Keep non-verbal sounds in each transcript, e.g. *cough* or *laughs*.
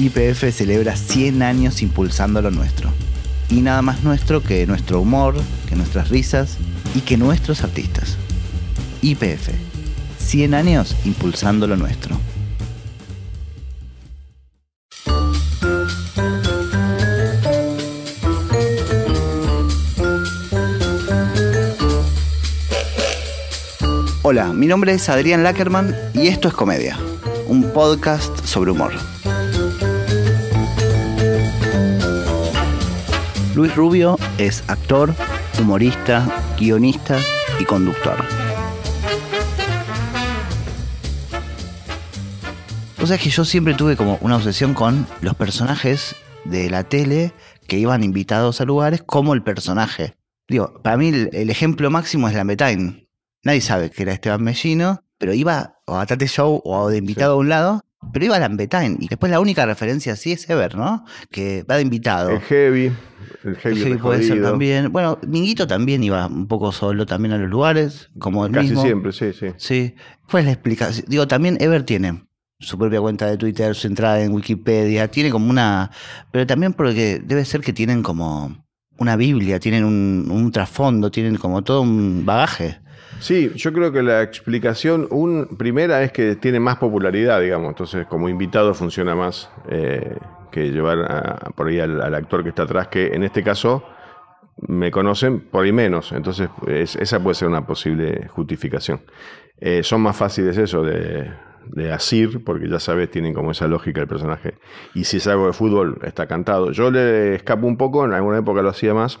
YPF celebra 100 años impulsando lo nuestro. Y nada más nuestro que nuestro humor, que nuestras risas y que nuestros artistas. YPF. 100 años impulsando lo nuestro. Hola, mi nombre es Adrián Lackerman y esto es Comedia, un podcast sobre humor. Luis Rubio es actor, humorista, guionista y conductor. O sea que yo siempre tuve como una obsesión con los personajes de la tele que iban invitados a lugares como el personaje. Digo, para mí el, el ejemplo máximo es Lambetain. Nadie sabe que era Esteban Mellino, pero iba o a Tate Show o de invitado a un lado, pero iba a Lambetain. Y después la única referencia así es Ever, ¿no? Que va de invitado. El heavy. El El heavy, heavy puede ser también. Bueno, Minguito también iba un poco solo también a los lugares, como el Casi mismo. siempre, sí, sí. Sí. ¿Cuál es la explicación? Digo, también Ever tiene su propia cuenta de Twitter, su entrada en Wikipedia, tiene como una... Pero también porque debe ser que tienen como una Biblia, tienen un, un trasfondo, tienen como todo un bagaje. Sí, yo creo que la explicación un, primera es que tiene más popularidad, digamos, entonces como invitado funciona más eh, que llevar a- por ahí al, actor que está atrás, que en este caso me conocen por ahí menos, entonces es- esa puede ser una posible justificación. Eh, son más fáciles eso de, de asir, porque ya sabes, tienen como esa lógica el personaje. Y si es algo de fútbol, está cantado. Yo le escapo un poco, en alguna época lo hacía más,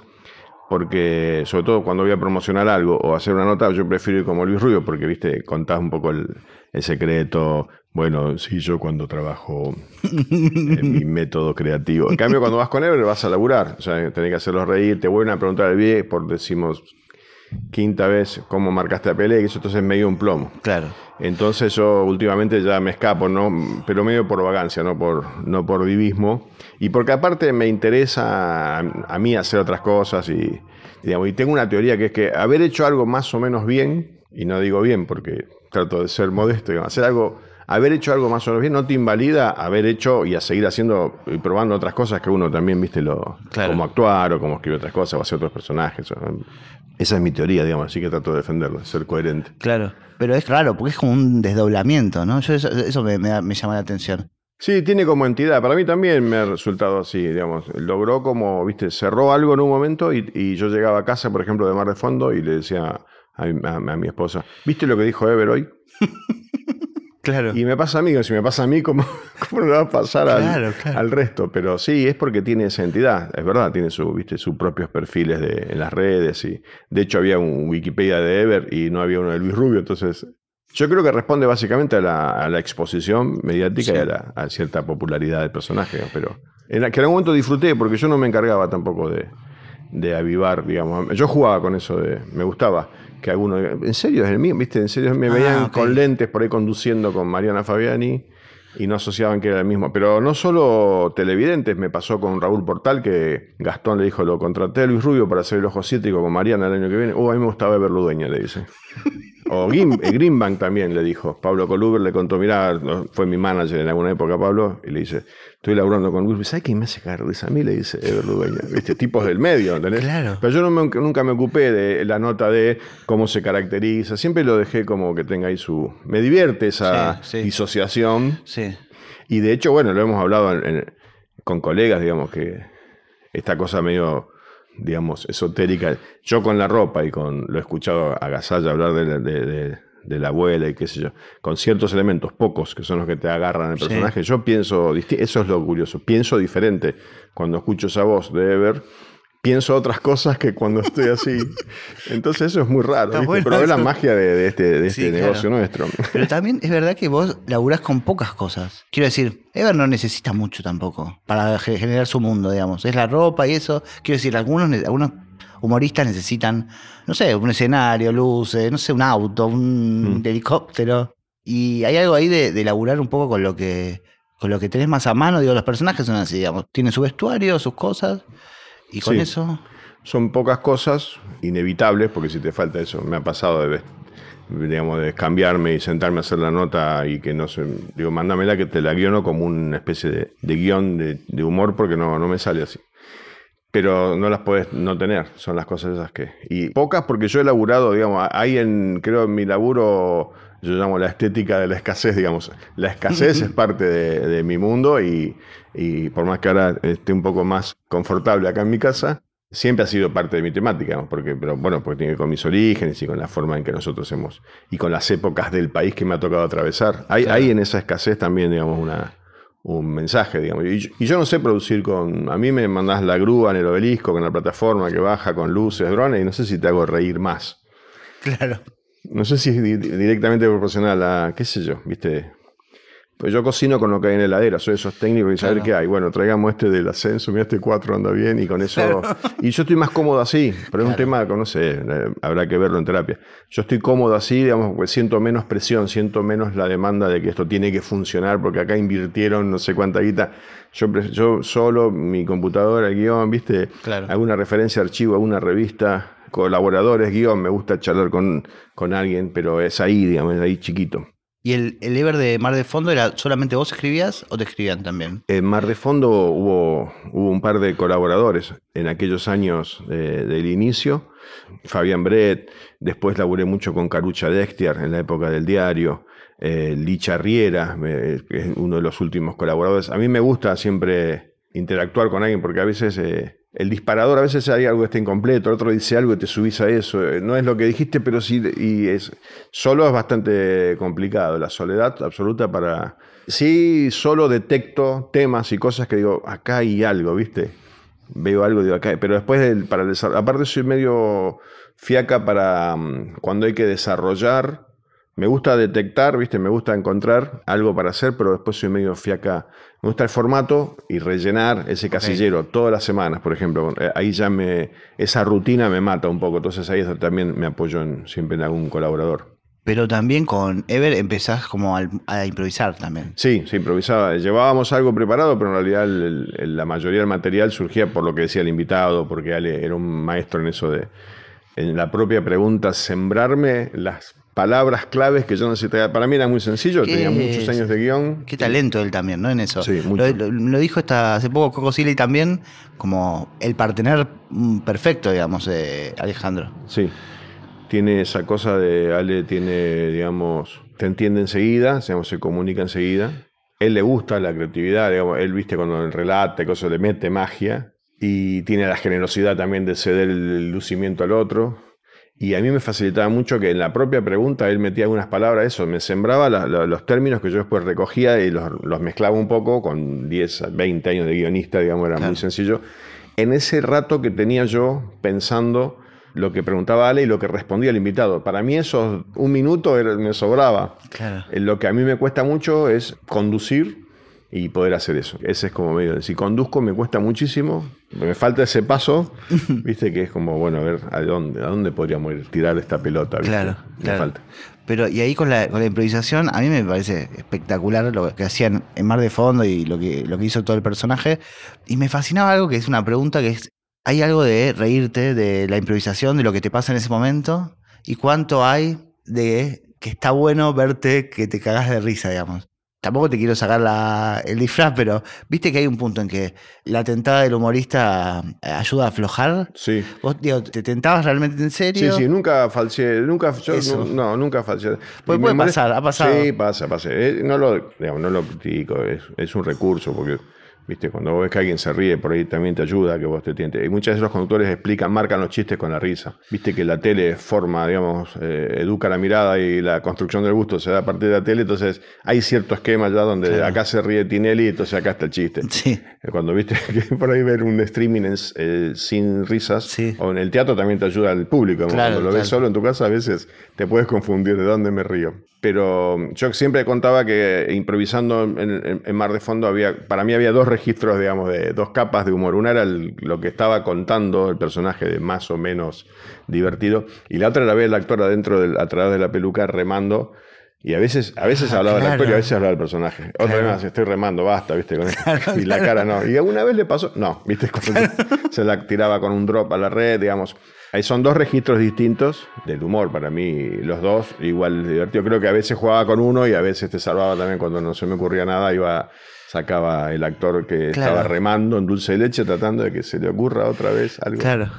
porque sobre todo cuando voy a promocionar algo o hacer una nota, yo prefiero ir como Luis Rubio, porque, viste, contás un poco el, el secreto. Bueno, sí, yo cuando trabajo en mi *laughs* método creativo. En cambio, cuando vas con Ever, vas a laburar. O sea, tenés que hacerlos reír, te vuelven a preguntar al bien, por decimos quinta vez cómo marcaste la pelea, y eso entonces me dio un plomo. Claro. Entonces yo últimamente ya me escapo, ¿no? pero medio por vagancia, no por, no por vivismo. Y porque aparte me interesa a, a mí hacer otras cosas y, digamos, y tengo una teoría que es que haber hecho algo más o menos bien, y no digo bien porque trato de ser modesto, digamos, hacer algo, haber hecho algo más o menos bien no te invalida haber hecho y a seguir haciendo y probando otras cosas que uno también, viste, lo, Claro. como actuar o como escribir otras cosas o hacer otros personajes. Esa es mi teoría, digamos, así que trato de defenderlo, ser coherente. Claro. Pero es raro, porque es como un desdoblamiento, ¿no? Yo eso, eso me, me llama la atención. Sí, tiene como entidad. Para mí también me ha resultado así, digamos. Logró como, viste, cerró algo en un momento y, y yo llegaba a casa, por ejemplo, de Mar de Fondo y le decía a, mi- a- a mi esposa, ¿viste lo que dijo Ever hoy? *laughs* Claro. Y me pasa a mí, si me pasa a mí, ¿cómo, *laughs* cómo le va a pasar al, Claro, claro. al resto? Pero sí, es porque tiene esa entidad, es verdad, tiene su, viste, sus propios perfiles de, en las redes. Y, de hecho, había un Wikipedia de Ever y no había uno de Luis Rubio, entonces... Yo creo que responde básicamente a la, a la exposición mediática Sí. y a, la, a cierta popularidad del personaje, pero en la- que en algún momento disfruté porque yo no me encargaba tampoco de, de avivar, digamos. Yo jugaba con eso, de, me gustaba que alguno, en serio es el mío, ¿viste? En serio me Ah, veían con lentes por ahí conduciendo con Mariana Fabiani y no asociaban que era el mismo. Pero no solo televidentes, me pasó con Raúl Portal que Gastón le dijo, lo contraté a Luis Rubio para hacer el ojo cítrico con Mariana el año que viene. Uh, a mí me gustaba ver Ludueña, le dice. O eh, Greenbank también le dijo. Pablo Coluber le contó, mirá, fue mi manager en alguna época, Pablo, y le dice, estoy laburando con Luis. ¿Sabes quién me hace caer risa a mí? Le dice Ever Ludueña. ¿Viste? Tipos del medio, ¿entendés? Claro. Pero yo no me- nunca me ocupé de la nota de cómo se caracteriza. Siempre lo dejé como que tenga ahí su... Me divierte esa Sí, sí. disociación. Sí. Y de hecho, bueno, lo hemos hablado en- en- con colegas, digamos, que esta cosa medio, digamos, esotérica. Yo con la ropa y con, lo he escuchado a Gasalla hablar de, de- de- de la abuela y qué sé yo, con ciertos elementos, pocos, que son los que te agarran el Sí. personaje, yo pienso, eso es lo curioso, pienso diferente cuando escucho esa voz de Ever. Pienso otras cosas que cuando estoy así. *laughs* Entonces eso es muy raro. Pero es la magia de, de este, de este Sí, claro. negocio nuestro. Pero también es verdad que vos laburás con pocas cosas. Quiero decir, Ever no necesita mucho tampoco para ge- generar su mundo, digamos. Es la ropa y eso. Quiero decir, algunos humoristas necesitan, no sé, un escenario, luces, no sé, un auto, un Mm. helicóptero. Y hay algo ahí de, de laburar un poco con lo que con lo que tenés más a mano. Digo, los personajes son así, digamos. Tienen su vestuario, sus cosas. Y con Sí. eso. Son pocas cosas inevitables, porque si te falta eso, me ha pasado de, digamos, de cambiarme y sentarme a hacer la nota y que no se. Digo, mándamela que te la guiono como una especie de, de guion de, de humor porque no, no me sale así pero no las puedes no tener, son las cosas esas que... Y pocas porque yo he laburado, digamos, hay en, creo en mi laburo, yo llamo la estética de la escasez, digamos, la escasez *laughs* es parte de, mi mundo y, y, por más que ahora esté un poco más confortable acá en mi casa, siempre ha sido parte de mi temática, porque, pero bueno, porque tiene que ver con mis orígenes y con la forma en que nosotros hemos, y con las épocas del país que me ha tocado atravesar. Hay, hay en esa escasez también, digamos, una un mensaje, digamos. Y yo, no sé producir con. A mí me mandás la grúa en el obelisco, con la plataforma que baja con luces, drones, y no sé si te hago reír más. Claro. No sé si es directamente proporcional a, qué sé yo, viste, pues yo cocino con lo que hay en la heladera, soy esos técnicos y saber qué hay. Bueno, traigamos este del ascenso, mira este 4 anda bien y con eso. Y yo estoy más cómodo así, pero es un tema que no sé, eh, habrá que verlo en terapia. Yo estoy cómodo así, digamos, pues siento menos presión, siento menos la demanda de que esto tiene que funcionar porque acá invirtieron no sé cuánta guita. Yo, yo solo, mi computadora, el guion, viste, alguna referencia, archivo, alguna revista, colaboradores, guion, me gusta charlar con, con alguien, pero es ahí, digamos, es ahí chiquito. ¿Y el, el Ever de Mar de Fondo era solamente vos escribías o te escribían también? En Mar de Fondo hubo, hubo un par de colaboradores en aquellos años del inicio. Fabián Brett, después laburé mucho con Carucha Dextiar en la época del diario. Eh, Licha Riera, que es uno de los últimos colaboradores. A mí me gusta siempre interactuar con alguien porque a veces eh, el disparador a veces hay algo que está incompleto, el otro dice algo y te subís a eso. Eh, no es lo que dijiste, pero sí, y es, solo es bastante complicado. La soledad absoluta para... Sí, solo detecto temas y cosas que digo, acá hay algo, ¿viste? Veo algo, digo, acá. Pero después, del, para aparte soy medio fiaca para mm, cuando hay que desarrollar me gusta detectar, ¿viste? Me gusta encontrar algo para hacer, pero después soy medio fiaca. Me gusta el formato y rellenar ese casillero todas las semanas, por ejemplo. Eh, ahí ya me. Esa rutina me mata un poco. Entonces ahí también me apoyo siempre en algún colaborador. Pero también con Ever empezás como a, improvisar también. Sí, sí, improvisaba. Llevábamos algo preparado, pero en realidad la mayoría del material surgía por lo que decía el invitado, porque Ale era un maestro en eso de, en la propia pregunta, sembrarme las palabras claves que yo necesitaba. Para mí era muy sencillo, tenía muchos años de guion. Qué talento él también, ¿no? En eso. Sí, Lo, dijo hasta hace poco Coco Silly también, como el partener perfecto, digamos, de Alejandro. Sí. Tiene esa cosa de Ale, tiene, digamos, te entiende enseguida, digamos, se comunica enseguida. Él le gusta la creatividad, digamos, él, viste, cuando relata, cosas, le mete magia. Y tiene la generosidad también de ceder el lucimiento al otro y a mí me facilitaba mucho que en la propia pregunta él metía algunas palabras, eso, me sembraba los términos que yo después recogía y los, mezclaba un poco con 10, 20 años de guionista, digamos, era muy sencillo. En ese rato que tenía yo pensando lo que preguntaba Ale y lo que respondía el invitado. Para mí esos un minuto me sobraba. Claro. Eh, lo que a mí me cuesta mucho es conducir y poder hacer eso. Ese es como medio, si conduzco me cuesta muchísimo, me falta ese paso, viste que es como, bueno, a ver, ¿a dónde, a dónde podríamos ir, tirar esta pelota? Claro, me falta. Pero y ahí con la, con la, improvisación, a mí me parece espectacular lo que hacían en Mar de Fondo y lo que, lo que hizo todo el personaje. Y me fascinaba algo que es una pregunta que es, ¿hay algo de reírte de la improvisación, de lo que te pasa en ese momento? ¿Y cuánto hay de que está bueno verte que te cagas de risa, digamos? Tampoco te quiero sacar la, el disfraz, pero viste que hay un punto en que la tentada del humorista eh, ayuda a aflojar. Sí. ¿Vos te tentabas realmente en serio? Sí, sí, nunca falseé, nunca, no, nunca falseé. Pues puede pasar, ha pasado. Sí, pasa, pasa. Eh, no lo, digamos, no lo critico, es, es un recurso, porque ¿Viste? Cuando ves que alguien se ríe, por ahí también te ayuda que vos te tientes. Y muchas veces los conductores explican, marcan los chistes con la risa. Viste que la tele forma, digamos, eh, educa la mirada y la construcción del gusto se da a partir de la tele, entonces hay cierto esquema ya donde acá se ríe Tinelli, entonces acá está el chiste. Sí. Eh, cuando viste *laughs* que por ahí ver un streaming eh, sin risas, o en el teatro también te ayuda al público. Cuando lo ves solo en tu casa, a veces te puedes confundir de dónde me río. Pero yo siempre contaba que improvisando en, Mar de Fondo había, para mí había dos registros, digamos, de dos capas de humor. Una era lo que estaba contando el personaje de más o menos divertido, y la otra era ver el actor adentro, del, a través de la peluca, remando. Y a veces, a veces ah, hablaba del actor y a veces hablaba del personaje. Otra vez estoy remando, basta, ¿viste? Con y la cara no. Y alguna vez le pasó, no, ¿viste? se la tiraba con un drop a la red, digamos. Ahí son dos registros distintos del humor, para mí los dos igual divertido. Creo que a veces jugaba con uno y a veces te salvaba también cuando no se me ocurría nada, iba sacaba el actor que estaba remando en dulce de leche tratando de que se le ocurra otra vez algo. Claro.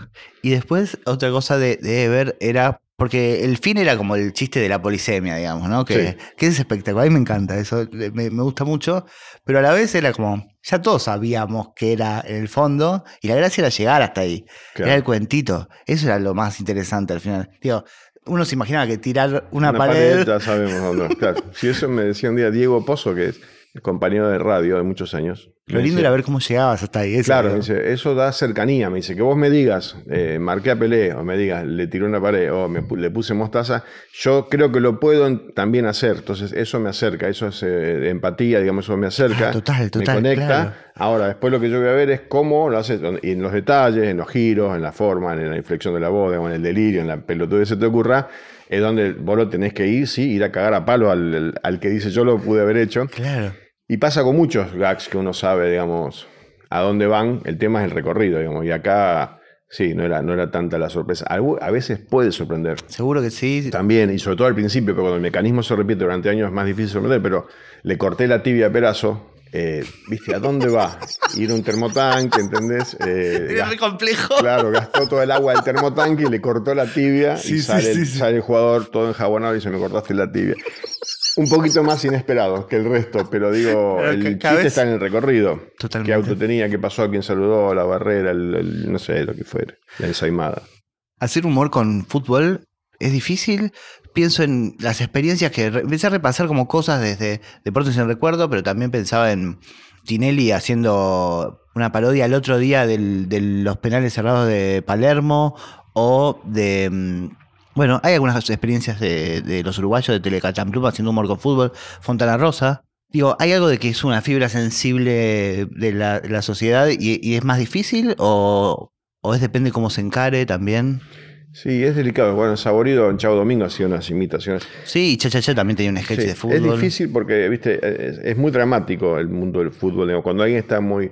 Y después otra cosa de, de Ever era porque el fin era como el chiste de la polisemia, digamos, ¿no? Que, que es espectacular. A mí me encanta eso, me, gusta mucho. Pero a la vez era como, ya todos sabíamos que era en el fondo, y la gracia era llegar hasta ahí. Era el cuentito. Eso era lo más interesante al final. Digo, uno se imaginaba que tirar una, pared. Ya sabemos dónde. Claro. Si eso me decía un día Diego Pozo, que es compañero de radio de muchos años. Lo lindo era ver cómo llegabas hasta ahí. claro, dice, eso da cercanía. Me dice, que vos me digas, eh, marqué a Pelé, o me digas, le tiró una pared, o me, le puse mostaza, yo creo que lo puedo también hacer. Entonces, eso me acerca, eso es eh, empatía, digamos, eso me acerca. Ah, total, total, me conecta. Ahora, después lo que yo voy a ver es cómo lo haces, en los detalles, en los giros, en la forma, en la inflexión de la voz, en el delirio, en la pelotuda que se te ocurra es donde vos lo tenés que ir, sí, ir a cagar a palo al, al, que dice yo lo pude haber hecho. Claro. Y pasa con muchos gags que uno sabe, digamos, a dónde van. El tema es el recorrido, digamos. Y acá, sí, no era, no era tanta la sorpresa. A veces puede sorprender. Seguro que sí. También, y sobre todo al principio, pero cuando el mecanismo se repite durante años es más difícil sorprender. Pero le corté la tibia a Perazo. Eh, ¿Viste? ¿A dónde va? Ir a un termotanque, ¿entendés? Eh, muy complejo. Claro, gastó todo el agua del termotanque y le cortó la tibia. y sale, sale el jugador todo enjabonado y se me cortaste la tibia un poquito más inesperado que el resto, pero digo, el chiste está en el recorrido. Totalmente. ¿Qué auto tenía? ¿Qué pasó? ¿A quién saludó? La barrera, el, no sé, lo que fuera. La ensaimada. Hacer humor con fútbol es difícil. Pienso en las experiencias que empecé a repasar como cosas desde Deportes en Recuerdo, pero también pensaba en Tinelli haciendo una parodia el otro día de los penales cerrados de Palermo o de mm, bueno, hay algunas experiencias de, los uruguayos de Telecachamplum haciendo humor con fútbol. Fontana Rosa. Digo, ¿hay algo de que es una fibra sensible de la, sociedad y, es más difícil o, o es depende cómo se encare también? Sí, es delicado. Bueno, Saborido en Chavo Domingo hacía unas imitaciones. Sí, Cha Cha Cha también tenía un sketch de fútbol. Es difícil porque, viste, es, muy dramático el mundo del fútbol. Cuando alguien está muy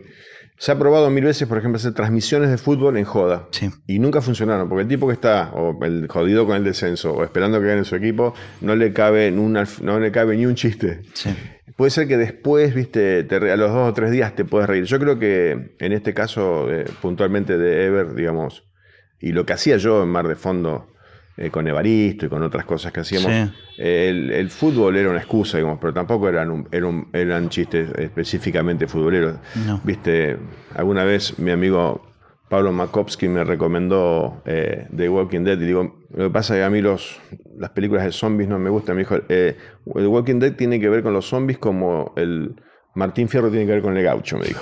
se ha probado mil veces, por ejemplo, hacer transmisiones de fútbol en joda. Sí. Y nunca funcionaron, porque el tipo que está, o el jodido con el descenso, o esperando que gane su equipo, no le cabe, no le cabe ni un chiste. Sí. Puede ser que después, viste, a los dos o tres días te puedes reír. Yo creo que en este caso, eh, puntualmente de Ever, digamos, y lo que hacía yo en Mar de Fondo, eh, con Evaristo y con otras cosas que hacíamos. el, fútbol era una excusa, digamos, pero tampoco eran, eran, chistes específicamente futboleros. Viste, alguna vez mi amigo Pablo Makowski me recomendó eh, The Walking Dead y digo, lo que pasa es que a mí los, las películas de zombies no me gustan. Me dijo, eh, The Walking Dead tiene que ver con los zombies como el Martín Fierro tiene que ver con el gaucho, me dijo.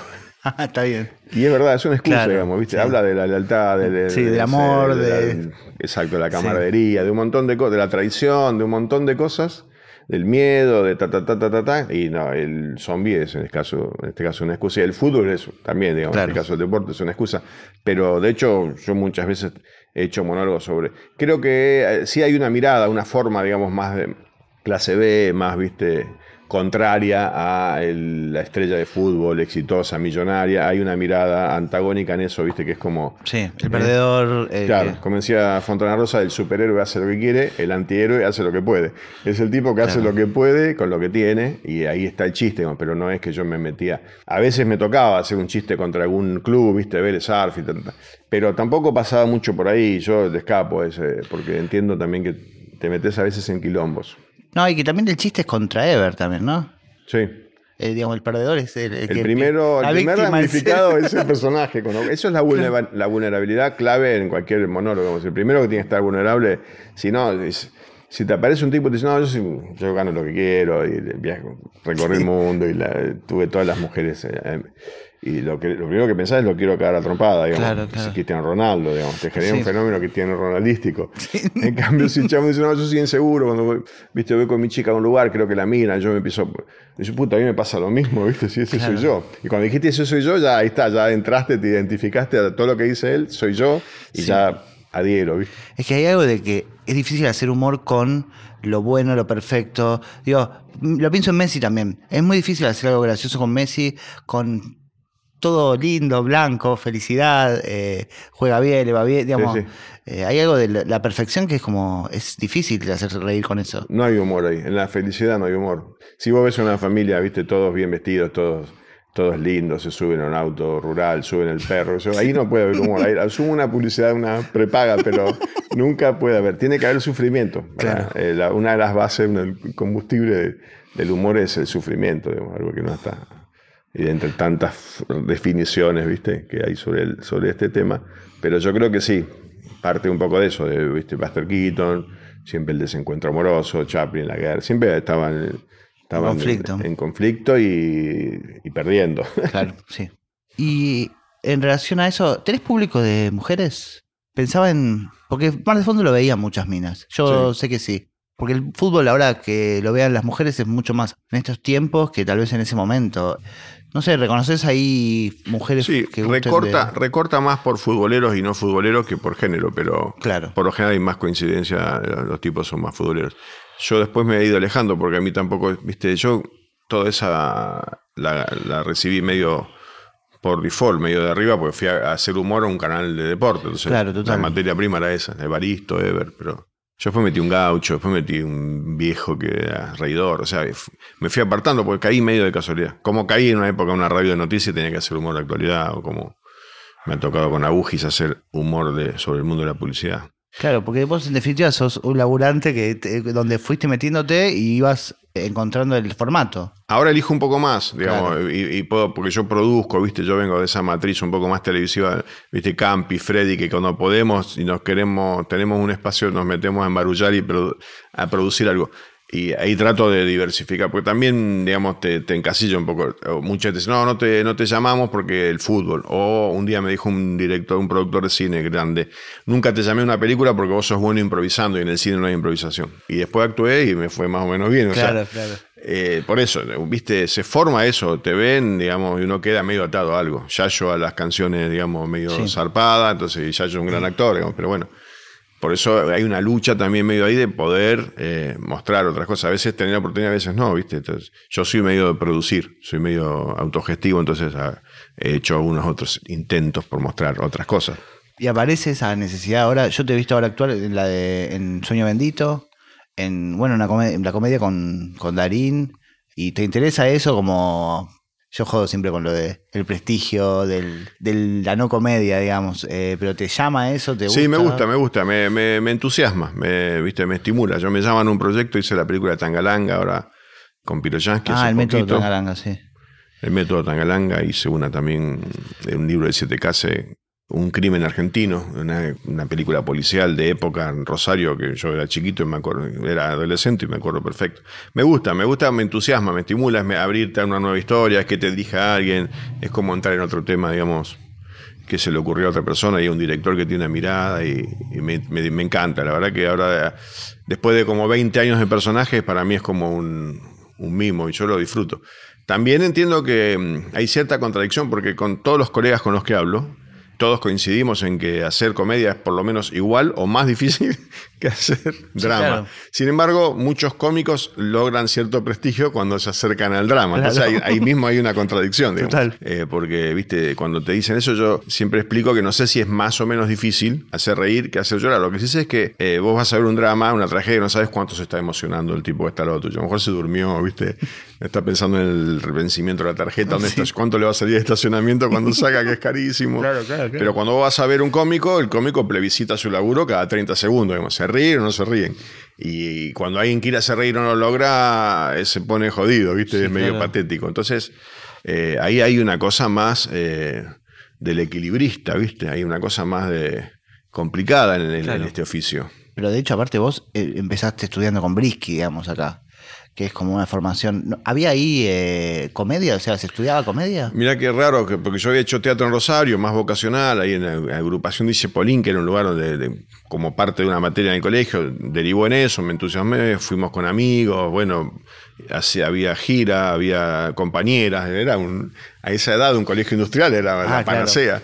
*laughs* Está bien. Y es verdad, es una excusa, digamos, ¿viste? Habla de la lealtad, de, sí, del amor, de, exacto, de la camaradería, de un montón de cosas, de la traición, de un montón de cosas, del miedo, de ta ta ta ta ta, ta y no, el zombie es en este caso, en este caso una excusa, y el fútbol es también, digamos, en este caso el deporte es una excusa, pero de hecho yo muchas veces he hecho monólogos sobre, creo que eh, sí hay una mirada, una forma, digamos, más de clase B, más, viste, contraria a la estrella de fútbol exitosa, millonaria. Hay una mirada antagónica en eso, viste, que es como. Sí, el eh, perdedor. Eh, claro, como decía Fontana Rosa, el superhéroe hace lo que quiere, el antihéroe hace lo que puede. Es el tipo que hace lo que puede con lo que tiene, y ahí está el chiste, pero no es que yo me metía. A veces me tocaba hacer un chiste contra algún club, viste, ver Arf y Pero tampoco pasaba mucho por ahí, yo te escapo ese, porque entiendo también que te metes a veces en quilombos. No, y que también el chiste es contra Ever también, ¿no? Sí. Eh, digamos, el perdedor es el, el, primero, el primer damnificado es el *laughs* personaje. Eso es la, vulnerabilidad clave en cualquier monólogo. El primero que tiene que estar vulnerable, si no, si te aparece un tipo y te dice, no, yo, yo gano lo que quiero, y viajo, recorrí el mundo, y tuve todas las mujeres. Eh, y lo, que, lo primero que pensás es lo quiero cagar a trompada, digamos. Claro, claro. Si Cristiano Ronaldo, digamos, te genera un fenómeno que tiene ronaldístico. *laughs* En cambio, si el chamo dice, no, yo soy inseguro, cuando voy, viste, voy con mi chica a un lugar, creo que la mira, yo me empiezo, dice, puta, a mí me pasa lo mismo, viste, si ese soy yo. Y cuando dijiste ese soy yo, ya ahí está, ya entraste, te identificaste a todo lo que dice él, soy yo, y ya adhiero, ¿viste? Es que hay algo de que es difícil hacer humor con lo bueno, lo perfecto. Digo, lo pienso en Messi también. Es muy difícil hacer algo gracioso con Messi, con todo lindo, blanco, felicidad, eh, juega bien, le va bien, digamos. sí. eh, hay algo de la, la perfección que es como, es difícil de hacerse reír con eso. No hay humor ahí. En la felicidad no hay humor. Si vos ves una familia, viste, todos bien vestidos, todos, todos lindos, se suben a un auto rural, suben el perro, eso, ahí no puede haber humor. Ahí *laughs* asumo una publicidad, una prepaga, pero nunca puede haber. Tiene que haber sufrimiento. Eh, la- una de las bases, el combustible de- del humor es el sufrimiento, digamos, algo que no está. Y entre tantas definiciones, viste, que hay sobre, el- sobre este tema. Pero yo creo que sí, parte un poco de eso, de viste, Buster Keaton, siempre el desencuentro amoroso, Chaplin, la guerra, siempre estaban, estaban en conflicto. en conflicto y, y perdiendo. *laughs* Claro, sí. Y en relación a eso, ¿tenés público de mujeres? Pensaba en. Porque Mar de Fondo lo veían muchas minas. Yo sé que sí. Porque el fútbol ahora que lo vean las mujeres es mucho más en estos tiempos que tal vez en ese momento. No sé, ¿reconoces ahí mujeres Sí, que recorta, de- recorta más por futboleros y no futboleros que por género, pero Claro. por lo general hay más coincidencia, los tipos son más futboleros. Yo después me he ido alejando porque a mí tampoco, viste, yo toda esa la, la recibí medio por default, medio de arriba, porque fui a, hacer humor a un canal de deporte. Entonces, Claro, total. la materia prima era esa, Evaristo, Ever, pero yo después metí un gaucho, después metí un viejo que era reidor, o sea, me fui apartando porque caí medio de casualidad. Como caí en una época en una radio de noticias y tenía que hacer humor de actualidad, o como me ha tocado con Agujis hacer humor de, sobre el mundo de la publicidad. Claro, porque vos en definitiva sos un laburante que te- donde fuiste metiéndote y ibas encontrando el formato. Ahora elijo un poco más, digamos, Claro. y, y puedo, porque yo produzco, viste, yo vengo de esa matriz un poco más televisiva, viste, Campi, Freddy, que cuando podemos y nos queremos, tenemos un espacio, nos metemos a embarullar y produ- a producir algo. Y ahí trato de diversificar, porque también, digamos, te, te encasilla un poco. Muchas veces, no, no te, no te llamamos porque el fútbol. O un día me dijo un director, un productor de cine grande, nunca te llamé a una película porque vos sos bueno improvisando y en el cine no hay improvisación. Y después actué y me fue más o menos bien. o sea, Claro, claro. eh, por eso, viste, se forma eso, te ven, digamos, y uno queda medio atado a algo. Yayo a las canciones, digamos, medio Sí. zarpada, entonces Yayo es un gran actor, digamos, pero bueno. Por eso hay una lucha también medio ahí de poder eh, mostrar otras cosas. A veces tener la oportunidad, a veces no, ¿viste? Entonces, yo soy medio de producir, soy medio autogestivo, entonces ah, he hecho unos otros intentos por mostrar otras cosas. Y aparece esa necesidad ahora. Yo te he visto ahora actuar en la de en Sueño Bendito, en bueno, una comedia, la comedia con, con Darín. ¿Y te interesa eso como yo juego siempre con lo de el prestigio del, de la no comedia, digamos, eh, pero te llama eso, te gusta. Sí, me gusta, me gusta, me, me- me entusiasma, me, ¿viste? me estimula. Yo me llaman un proyecto, hice la película de Tangalanga ahora con Piroyansky. Ah, hace el método poquito. Tangalanga, sí. El método Tangalanga, hice una también de un libro de 7K, Un crimen argentino, una, película policial de época en Rosario, que yo era chiquito y me acuerdo, era adolescente y me acuerdo perfecto. Me gusta, me gusta, me entusiasma, me estimula, es abrirte a una nueva historia, es que te elija alguien, es como entrar en otro tema, digamos, que se le ocurrió a otra persona y hay un director que tiene una mirada y, me encanta. La verdad que ahora, después de como 20 años de personajes, para mí es como un, un mimo y yo lo disfruto. También entiendo que mm, hay cierta contradicción porque con todos los colegas con los que hablo, todos coincidimos en que hacer comedia es por lo menos igual o más difícil *laughs* que hacer drama. claro. Sin embargo, muchos cómicos logran cierto prestigio cuando se acercan al drama. Entonces Claro. ahí, ahí mismo hay una contradicción. digamos. Total. Eh, porque, viste, cuando te dicen eso, yo siempre explico que no sé si es más o menos difícil hacer reír que hacer llorar. Lo que sí sé es que eh, vos vas a ver un drama, una tragedia, no sabes cuánto se está emocionando el tipo que está al lado tuyo. A lo mejor se durmió, viste, está pensando en el vencimiento de la tarjeta, dónde *laughs* Sí. está- cuánto le va a salir de estacionamiento cuando saca, que es carísimo. Claro, claro. Pero cuando vos vas a ver un cómico, el cómico plebiscita su laburo cada 30 segundos. digamos, ¿Se ríen o no se ríen? Y cuando alguien quiere hacer reír y no lo logra, eh, se pone jodido, ¿viste? Sí, es medio claro. patético. Entonces, eh, ahí hay una cosa más eh, del equilibrista, ¿viste? Hay una cosa más de complicada en, en- Claro. en este oficio. Pero de hecho, aparte vos eh, empezaste estudiando con Brisky, digamos, acá, que es como una formación. ¿Había ahí eh, comedia? O sea, ¿se estudiaba comedia? Mirá qué raro, que, porque yo había hecho teatro en Rosario, más vocacional, ahí en la agrupación Dice Polín, que era un lugar donde, de- como parte de una materia en el colegio, derivó en eso, me entusiasmé, fuimos con amigos, bueno, así, había gira, había compañeras, era un, a esa edad un colegio industrial, era la Ah, claro. panacea.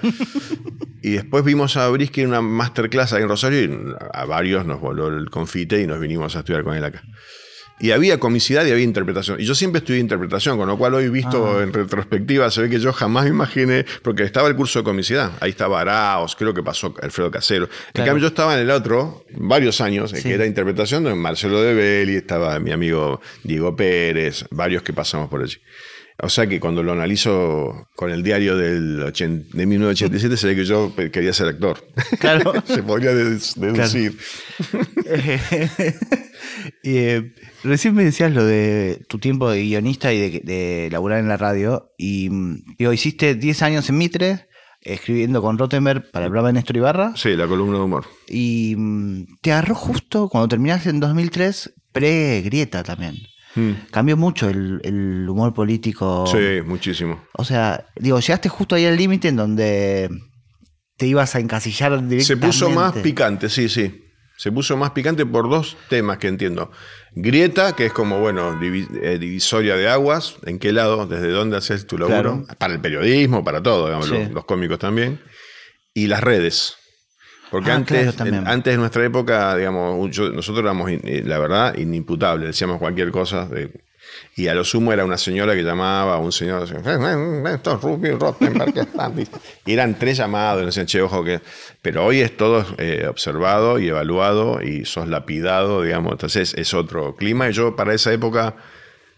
Y después vimos a Brisky en una masterclass ahí en Rosario y a varios nos voló el confite y nos vinimos a estudiar con él acá. Y había comicidad y había interpretación. Y yo siempre estudié interpretación, con lo cual hoy visto Ah. en retrospectiva se ve que yo jamás me imaginé, porque estaba el curso de comicidad. Ahí estaba Araos, creo que pasó Alfredo Casero. En Claro. cambio yo estaba en el otro, varios años, eh, Sí. que era interpretación de Marcelo de Belli, estaba mi amigo Diego Pérez, varios que pasamos por allí. O sea que cuando lo analizo con el diario del ochen- de 1987, se ve que yo quería ser actor. *laughs* Claro. *laughs* se podría dedu- deducir. *laughs* Eh, recién me decías lo de tu tiempo de guionista y de, de laburar en la radio. Y mm, digo, hiciste 10 años en Mitre, escribiendo con Rottenberg para el programa de Néstor Ibarra. Sí, la columna de humor. Y mm, te agarró justo cuando terminaste en 2003, pre-Grieta también. Mm. Cambió mucho el, el humor político. Sí, muchísimo. O sea, digo, llegaste justo ahí al límite en donde te ibas a encasillar directamente. Se puso más picante, sí, sí. Se puso más picante por dos temas que entiendo. Grieta, que es como, bueno, divi- eh, divisoria de aguas. ¿En qué lado? ¿Desde dónde haces tu laburo? Claro. Para el periodismo, para todo, digamos, Sí. los, los cómicos también. Y las redes. Porque Ah, antes, claro, también. en- antes de nuestra época, digamos, yo- nosotros éramos, in- la verdad, inimputables. Decíamos cualquier cosa. de- y a lo sumo era una señora que llamaba, un señor, decía, "Eh, eh, esto es Rubio Rottenberg, ¿qué *laughs* están?". y eran tres llamados, y no sé, che, ojo que. Pero hoy es todo eh, observado y evaluado y sos lapidado, digamos. Entonces es otro clima. Y yo para esa época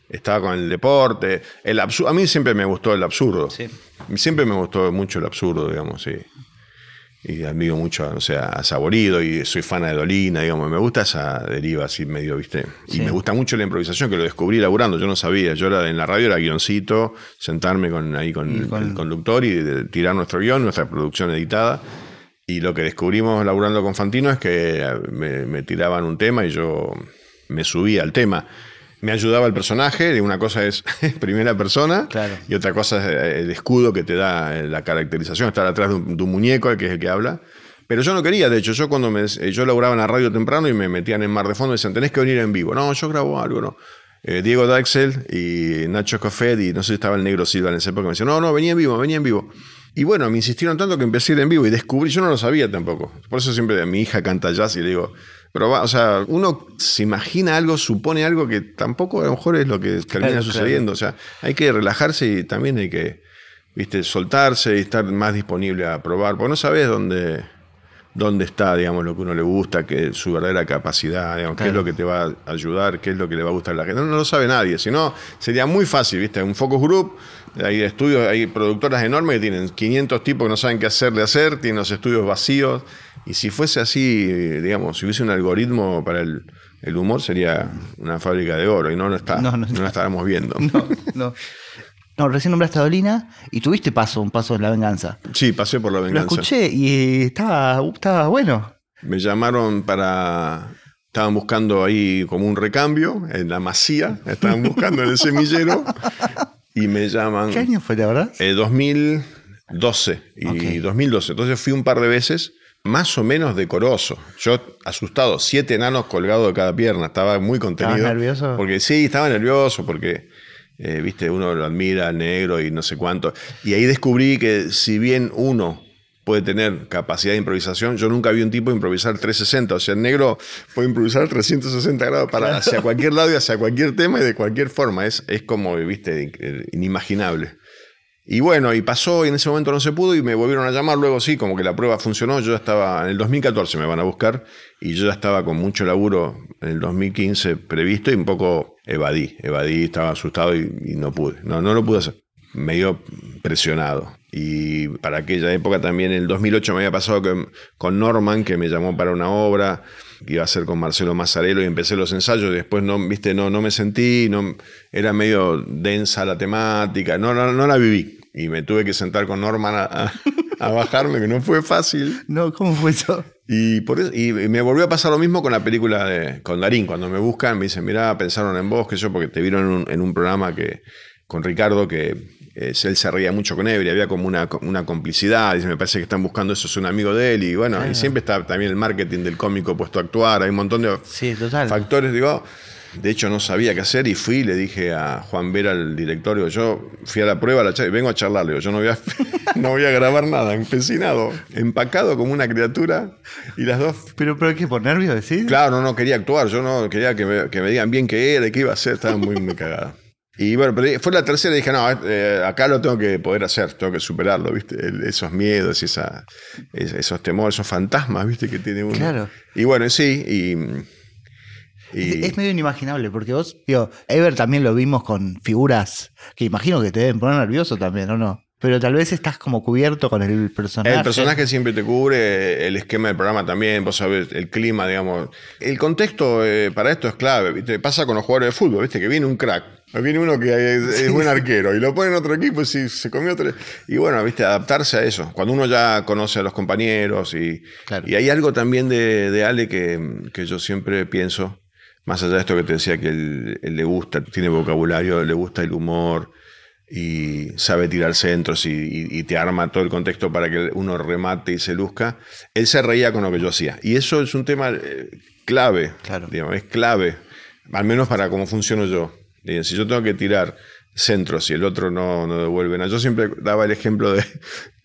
estaba con el deporte. El absu- a mí siempre me gustó el absurdo. Sí. Siempre me gustó mucho el absurdo, digamos, sí. Y admiro mucho, o sea, a Saborido y soy fan de Dolina, digamos, me gusta esa deriva así medio, ¿viste? Y me gusta mucho la improvisación, que lo descubrí laburando, yo no sabía, yo era en la radio era guioncito, sentarme con, ahí con, el conductor y de- tirar nuestro guion, nuestra producción editada. Y lo que descubrimos laburando con Fantino es que me, me tiraban un tema y yo me subía al tema. Me ayudaba el personaje, una cosa es *laughs* primera persona Claro. y otra cosa es eh, el escudo que te da eh, la caracterización, estar atrás de un, de un muñeco, que es el que habla. Pero yo no quería, de hecho, yo cuando me, eh, yo laburaba en la radio temprano y me metían en Mar de Fondo y decían, tenés que venir en vivo. No, yo grabo algo, no. Eh, Diego Daxel y Nacho Escofet y no sé si estaba el Negro Silva en esa época, me decían, no, no, venía en vivo, venía en vivo. Y bueno, me insistieron tanto que empecé a ir en vivo y descubrí, yo no lo sabía tampoco. Por eso siempre mi hija canta jazz y le digo, pero va, o sea, uno se imagina algo, supone algo que tampoco a lo mejor es lo que termina Claro, sucediendo. O sea, hay que relajarse y también hay que, viste, soltarse y estar más disponible a probar, porque no sabes dónde, dónde está, digamos, lo que uno le gusta, que su verdadera capacidad, digamos, qué es lo que te va a ayudar, qué es lo que le va a gustar a la gente. No, no lo sabe nadie, si no, sería muy fácil, viste, un focus group, hay estudios, hay productoras enormes que tienen 500 tipos que no saben qué hacer de hacer, tienen los estudios vacíos, y si fuese así, digamos, si hubiese un algoritmo para el, el humor, sería una fábrica de oro, y no lo está, No, no, lo estábamos viendo. *laughs* No, no. No, recién nombraste a Dolina y tuviste paso, un paso en la venganza. Sí, pasé por la Lo venganza. escuché y estaba, estaba bueno. Me llamaron para. Estaban buscando ahí como un recambio en la masía, estaban buscando en el semillero *laughs* y me llaman. ¿Qué año fue, la verdad? Eh, 2012 y Ok. 2012. Entonces fui un par de veces, más o menos decoroso. Yo asustado, siete enanos colgados de cada pierna, estaba muy contenido. ¿Estabas nervioso? Porque sí, estaba nervioso, porque, eh, viste, uno lo admira, negro y no sé cuánto. Y ahí descubrí que si bien uno puede tener capacidad de improvisación, yo nunca vi un tipo improvisar 360, o sea, el negro puede improvisar 360 grados para hacia cualquier lado y hacia cualquier tema y de cualquier forma, es, es como, viste, inimaginable. Y bueno, y pasó y en ese momento no se pudo y me volvieron a llamar, luego sí, como que la prueba funcionó, yo ya estaba, en el 2014 me van a buscar y yo ya estaba con mucho laburo en el 2015 previsto y un poco evadí, evadí, estaba asustado y, no pude, no, no lo pude hacer, medio presionado. Y para aquella época también, en el 2008 me había pasado que- con Norman, que me llamó para una obra que iba a hacer con Marcelo Mazzarello y empecé los ensayos. Y después no, viste, no, no me sentí, no, era medio densa la temática, no, no, no la viví. Y me tuve que sentar con Norman a, a- a bajarme, que no fue fácil. No, ¿cómo fue eso? Y, por eso- y me volvió a pasar lo mismo con la película de, con Darín. Cuando me buscan, me dicen, mirá, pensaron en vos, que yo, porque te vieron en un, en un programa que, con Ricardo que eh, él se reía mucho con él y había como una, una complicidad. Dice, me parece que están buscando eso, es un amigo de él. Y bueno, Claro. y siempre está también el marketing del cómico puesto a actuar. Hay un montón de Sí, total. factores, digo. De hecho no sabía qué hacer y fui y le dije a Juan Vera, el directorio, yo fui a la prueba, la charla, y vengo a charlar, le digo, yo no voy a, *laughs* no voy a grabar nada, empecinado, empacado como una criatura y las dos... ¿Pero, pero qué, por nervios decís? Claro, no, no quería actuar, yo no quería que me, que me digan bien qué era, qué iba a hacer, estaba muy, muy cagada. Y bueno, pero fue la tercera y dije, no, eh, acá lo tengo que poder hacer, tengo que superarlo, ¿viste? esos miedos y esa, esos temores, esos fantasmas, ¿viste? Que tiene uno. Claro. Y bueno, sí, y, Es medio inimaginable, porque vos, digo, Ever también lo vimos con figuras que imagino que te deben poner nervioso también, ¿o no? Pero tal vez estás como cubierto con el personaje. El personaje siempre te cubre, el esquema del programa también, vos sabés, el clima, digamos. El contexto eh, para esto es clave, ¿viste? Pasa con los jugadores de fútbol, ¿viste? Que viene un crack, viene uno que es, buen arquero y lo pone en otro equipo y si se comió otro. Y bueno, ¿viste? Adaptarse a eso. Cuando uno ya conoce a los compañeros y, y hay algo también de, de Ale que, que yo siempre pienso, más allá de esto que te decía que él, él le gusta, tiene vocabulario, le gusta el humor y sabe tirar centros y, te arma todo el contexto para que uno remate y se luzca, él se reía con lo que yo hacía. Y eso es un tema eh, clave, claro. digamos, es clave, al menos para cómo funciono yo. Si yo tengo que tirar centros y el otro no, no devuelve nada. Yo siempre daba el ejemplo de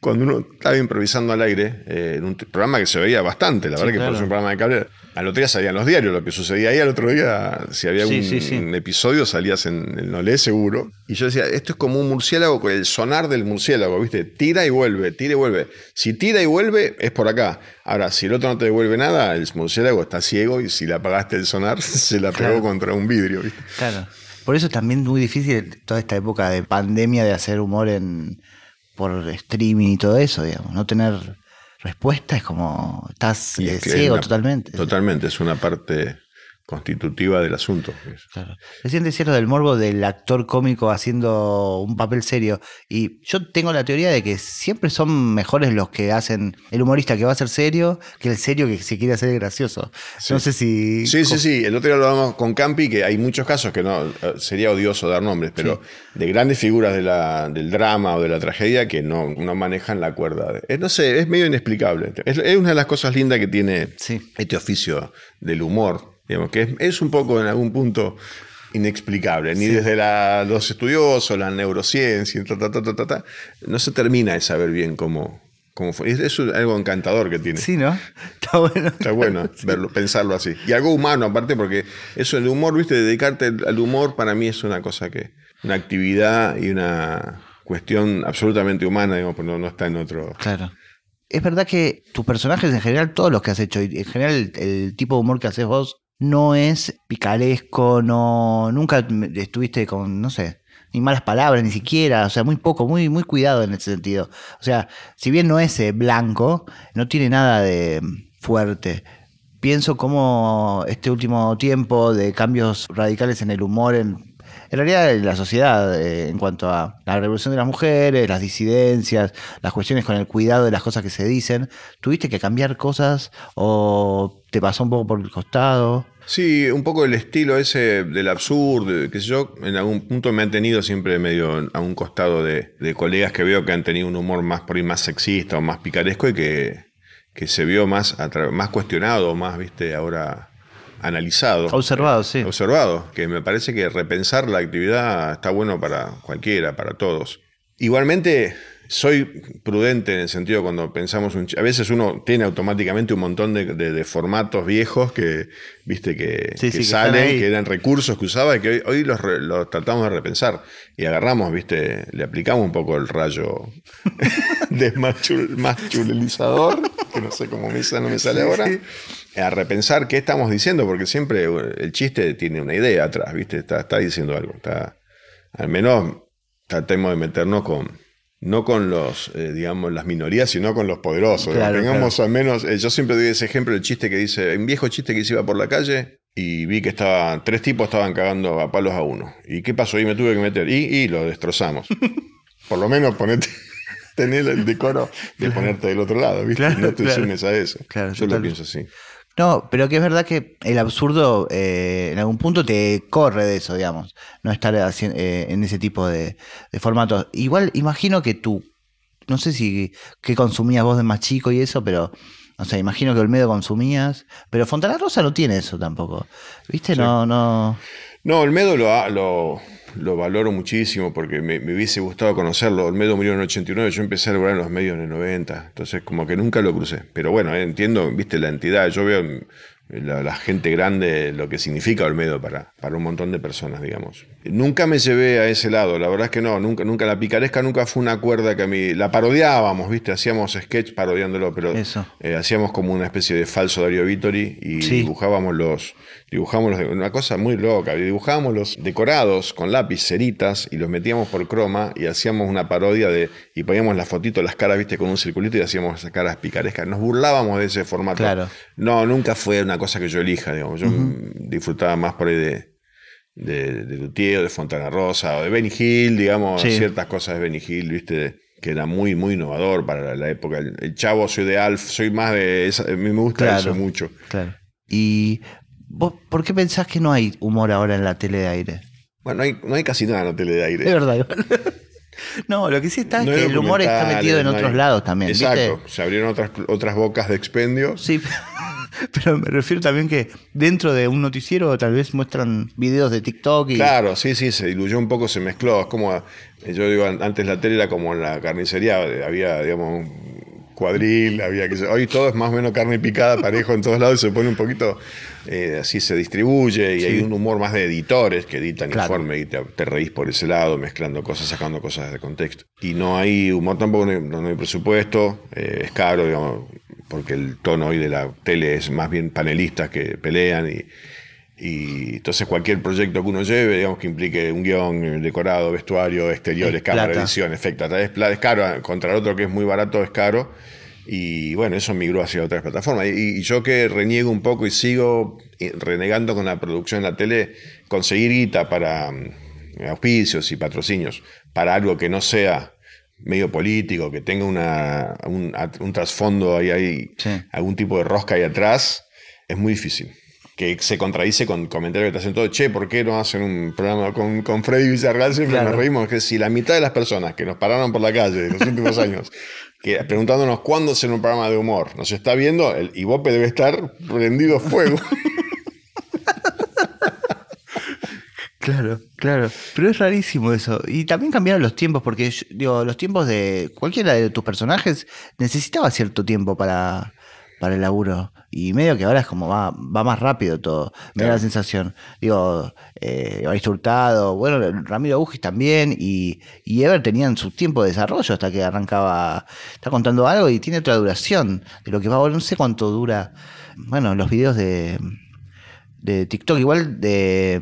cuando uno estaba improvisando al aire, eh, en un programa que se veía bastante, la verdad que por un programa de cable, al otro día salían los diarios, lo que sucedía ahí, al otro día, si había un, episodio, salías en el Nolé seguro. Y yo decía, esto es como un murciélago con el sonar del murciélago, ¿viste? Tira y vuelve, tira y vuelve. Si tira y vuelve, es por acá. Ahora, si el otro no te devuelve nada, el murciélago está ciego y si le apagaste el sonar, *laughs* se la pegó contra un vidrio, ¿viste? Claro. Por eso es también muy difícil toda esta época de pandemia de hacer humor en por streaming y todo eso, digamos. No tener respuesta es como estás eh, ciego totalmente. Totalmente, es una parte constitutiva del asunto. Claro. Recién decía lo del morbo del actor cómico haciendo un papel serio. Y yo tengo la teoría de que siempre son mejores los que hacen el humorista que va a ser serio que el serio que se quiere hacer gracioso. No sé si. Sí, sí, sí. El otro día lo hablamos con Campi, que hay muchos casos que no eh, sería odioso dar nombres, pero de grandes figuras de la, del drama o de la tragedia que no, no manejan la cuerda. no sé, es medio inexplicable. Es, es, una de las cosas lindas que tiene este oficio del humor que es, un poco en algún punto inexplicable, ni desde los estudiosos, la neurociencia, no se termina de saber bien cómo, cómo fue. Es, algo encantador que tiene. Sí, ¿no? *laughs* Está bueno. Está bueno *laughs* verlo, pensarlo así. Y algo humano aparte, porque eso, el humor, viste, dedicarte al humor para mí es una cosa que, una actividad y una cuestión absolutamente humana, digamos, pero no, está en otro... Claro. Es verdad que tus personajes en general, todos los que has hecho, y en general el, el tipo de humor que haces vos, no es picaresco, no, nunca estuviste con, no sé, ni malas palabras, ni siquiera, o sea, muy poco, muy, muy cuidado en ese sentido. O sea, si bien no es eh, blanco, no tiene nada de fuerte. Pienso como este último tiempo de cambios radicales en el humor, en en realidad la sociedad eh, en cuanto a la revolución de las mujeres, las disidencias, las cuestiones con el cuidado de las cosas que se dicen, ¿tuviste que cambiar cosas o te pasó un poco por el costado? Sí, un poco el estilo ese del absurdo, que sé yo, en algún punto me han tenido siempre medio a un costado de, colegas que veo que han tenido un humor más por ahí más sexista o más picaresco y que, que se vio más, más cuestionado, más, viste, ahora analizado. Observado, sí. Observado, que me parece que repensar la actividad está bueno para cualquiera, para todos. Igualmente, soy prudente en el sentido cuando pensamos un a veces uno tiene automáticamente un montón de, formatos viejos que viste que, salen que, eran recursos que usaba y que hoy, los, tratamos de repensar y agarramos viste le aplicamos un poco el rayo *laughs* desmachulizador que no sé cómo me, no me sale ahora a repensar qué estamos diciendo, porque siempre el chiste tiene una idea atrás, ¿viste? Está, está diciendo algo. Está, al menos tratemos de meternos con, no con los, eh, digamos, las minorías, sino con los poderosos. Tengamos al menos, eh, yo siempre doy ese ejemplo, el chiste que dice, un viejo chiste que se iba por la calle y vi que estaban, tres tipos estaban cagando a palos a uno. ¿Y qué pasó? Y me tuve que meter. Y, y lo destrozamos. *laughs* por lo menos ponete tener el decoro de ponerte del otro lado, ¿viste? no te sumes a eso. Yo lo pienso así. No, pero que es verdad que el absurdo eh, en algún punto te corre de eso, digamos. No estar eh, en ese tipo de, formatos. Igual imagino que tú, no sé si qué consumías vos de más chico y eso, pero O sea, imagino que Olmedo consumías, pero Fontana Rosa no tiene eso tampoco. ¿Viste? No, no. No, Olmedo lo, lo, lo valoro muchísimo porque me, hubiese gustado conocerlo. Olmedo murió en el 89, yo empecé a lograr en los medios en el 90, entonces como que nunca lo crucé. Pero bueno, eh, entiendo, viste, la entidad, yo veo la, gente grande, lo que significa Olmedo para, para un montón de personas, digamos. Nunca me llevé a ese lado, la verdad es que no, nunca, nunca la picaresca nunca fue una cuerda que a mí, la parodiábamos, ¿viste? Hacíamos sketch parodiándolo, pero eh, hacíamos como una especie de falso Darío Vittori y dibujábamos los, dibujamos una cosa muy loca, dibujábamos los decorados con lápiz, ceritas, y los metíamos por croma y hacíamos una parodia de, y poníamos la fotito, las caras, viste, con un circulito y hacíamos esas caras picarescas. Nos burlábamos de ese formato. Claro. No, nunca fue una cosa que yo elija, digamos. Yo disfrutaba más por ahí de, de, de de Fontana Rosa, o de Benny Hill, digamos, ciertas cosas de Benny Hill, viste, que era muy, muy innovador para la, época. El, chavo, soy de Alf, soy más de esa, me gusta eso mucho. Claro. Y ¿Vos por qué pensás que no hay humor ahora en la tele de aire? Bueno, no hay, no hay casi nada en la tele de aire. Es verdad. *laughs* no, lo que sí está es que el humor está metido en otros lados también. Exacto, se abrieron otras, otras bocas de expendio. Sí, *laughs* *laughs* pero me refiero también que dentro de un noticiero tal vez muestran videos de TikTok. Y... Claro, sí, sí, se diluyó un poco, se mezcló. Es como, yo digo, antes la tele era como en la carnicería, había, digamos, cuadril, había que hoy todo es más o menos carne picada, parejo en todos lados, se pone un poquito, eh, así se distribuye y hay un humor más de editores que editan informe y te, reís por ese lado, mezclando cosas, sacando cosas de contexto. Y no hay humor tampoco, no hay, presupuesto, eh, es caro, digamos, porque el tono hoy de la tele es más bien panelistas que pelean y, y entonces cualquier proyecto que uno lleve, digamos que implique un guion, decorado, vestuario, exteriores, cámara, edición, efecto, es, es caro, contra el otro que es muy barato es caro. Y bueno, eso migró hacia otras plataformas. Y, yo que reniego un poco y sigo eh, renegando con la producción en la tele, conseguir guita para mm, auspicios y patrocinios, para algo que no sea medio político, que tenga una, un, trasfondo ahí, ahí algún tipo de rosca ahí atrás, es muy difícil que se contradice con comentarios que te hacen todo, che, ¿por qué no hacen un programa con, con Freddy Villarreal? Siempre nos reímos, que si la mitad de las personas que nos pararon por la calle en los últimos *laughs* años, que, preguntándonos cuándo hacer un programa de humor, nos está viendo, el Ibope debe estar prendido fuego. *laughs* Claro, claro. Pero es rarísimo eso. Y también cambiaron los tiempos, porque digo, los tiempos de cualquiera de tus personajes necesitaba cierto tiempo para, para el laburo. Y medio que ahora es como va, va más rápido todo. Me da la sensación. Digo, eh, Hurtado, bueno, Ramiro Ugis también, y, y Ever tenían su tiempo de desarrollo hasta que arrancaba. Está contando algo y tiene otra duración de lo que va No sé cuánto dura. Bueno, los videos de de TikTok. Igual de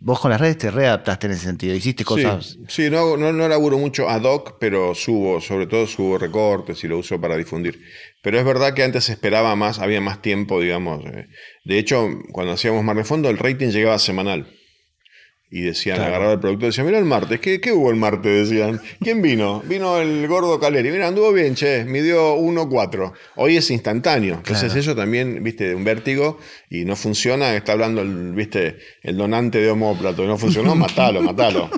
vos con las redes te readaptaste en ese sentido, hiciste cosas. Sí, no, no, no, laburo mucho ad hoc, pero subo, sobre todo subo recortes y lo uso para difundir. Pero es verdad que antes esperaba más, había más tiempo, digamos. Eh. De hecho, cuando hacíamos Mar de Fondo, el rating llegaba semanal. Y decían, claro. agarraba el productor y decían, mira el martes, ¿qué, ¿qué, hubo el martes? Decían, ¿quién vino? Vino el gordo Caleri. Mira, anduvo bien, che, midió 1.4. Hoy es instantáneo. Entonces eso también, viste, un vértigo y no funciona. Está hablando, el, viste, el donante de homóplato y no funcionó, *laughs* matalo, matalo.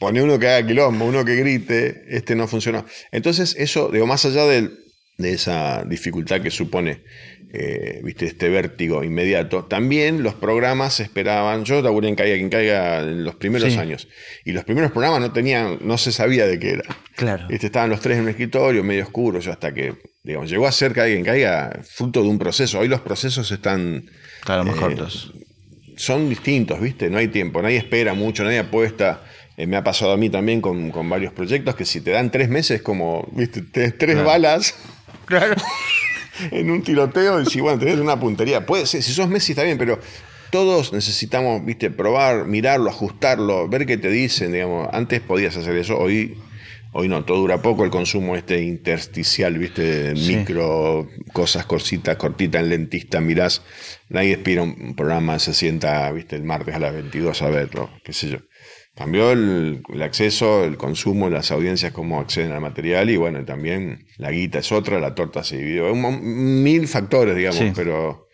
Pone uno que haga quilombo, uno que grite, este no funcionó. Entonces eso, digo, más allá de, de esa dificultad que supone eh, viste, este vértigo inmediato. También los programas esperaban, yo laburé en Caiga quien caiga en los primeros años, y los primeros programas no tenían, no se sabía de qué era. Claro. Este, estaban los tres en un escritorio, medio oscuro, yo hasta que, digamos, llegó a ser Caiga quien caiga fruto de un proceso. Hoy los procesos están... Claro, más eh, cortos. Son distintos, ¿viste? No hay tiempo, nadie espera mucho, nadie apuesta. Eh, me ha pasado a mí también con, varios proyectos que si te dan tres meses, como, ¿viste? Tres, balas. Claro. *laughs* en un tiroteo y si, bueno, tenés una puntería. Puede ser, si sos Messi está bien, pero todos necesitamos, viste, probar, mirarlo, ajustarlo, ver qué te dicen, digamos. Antes podías hacer eso, hoy, hoy no, todo dura poco el consumo este intersticial, viste, micro, cosas cortitas, cortitas en lentista, mirás, nadie espera un programa, se sienta, viste, el martes a las 22 a verlo, qué sé yo. Cambió el, acceso, el consumo, las audiencias, cómo acceden al material y bueno, también la guita es otra, la torta se dividió. mil factores, digamos, pero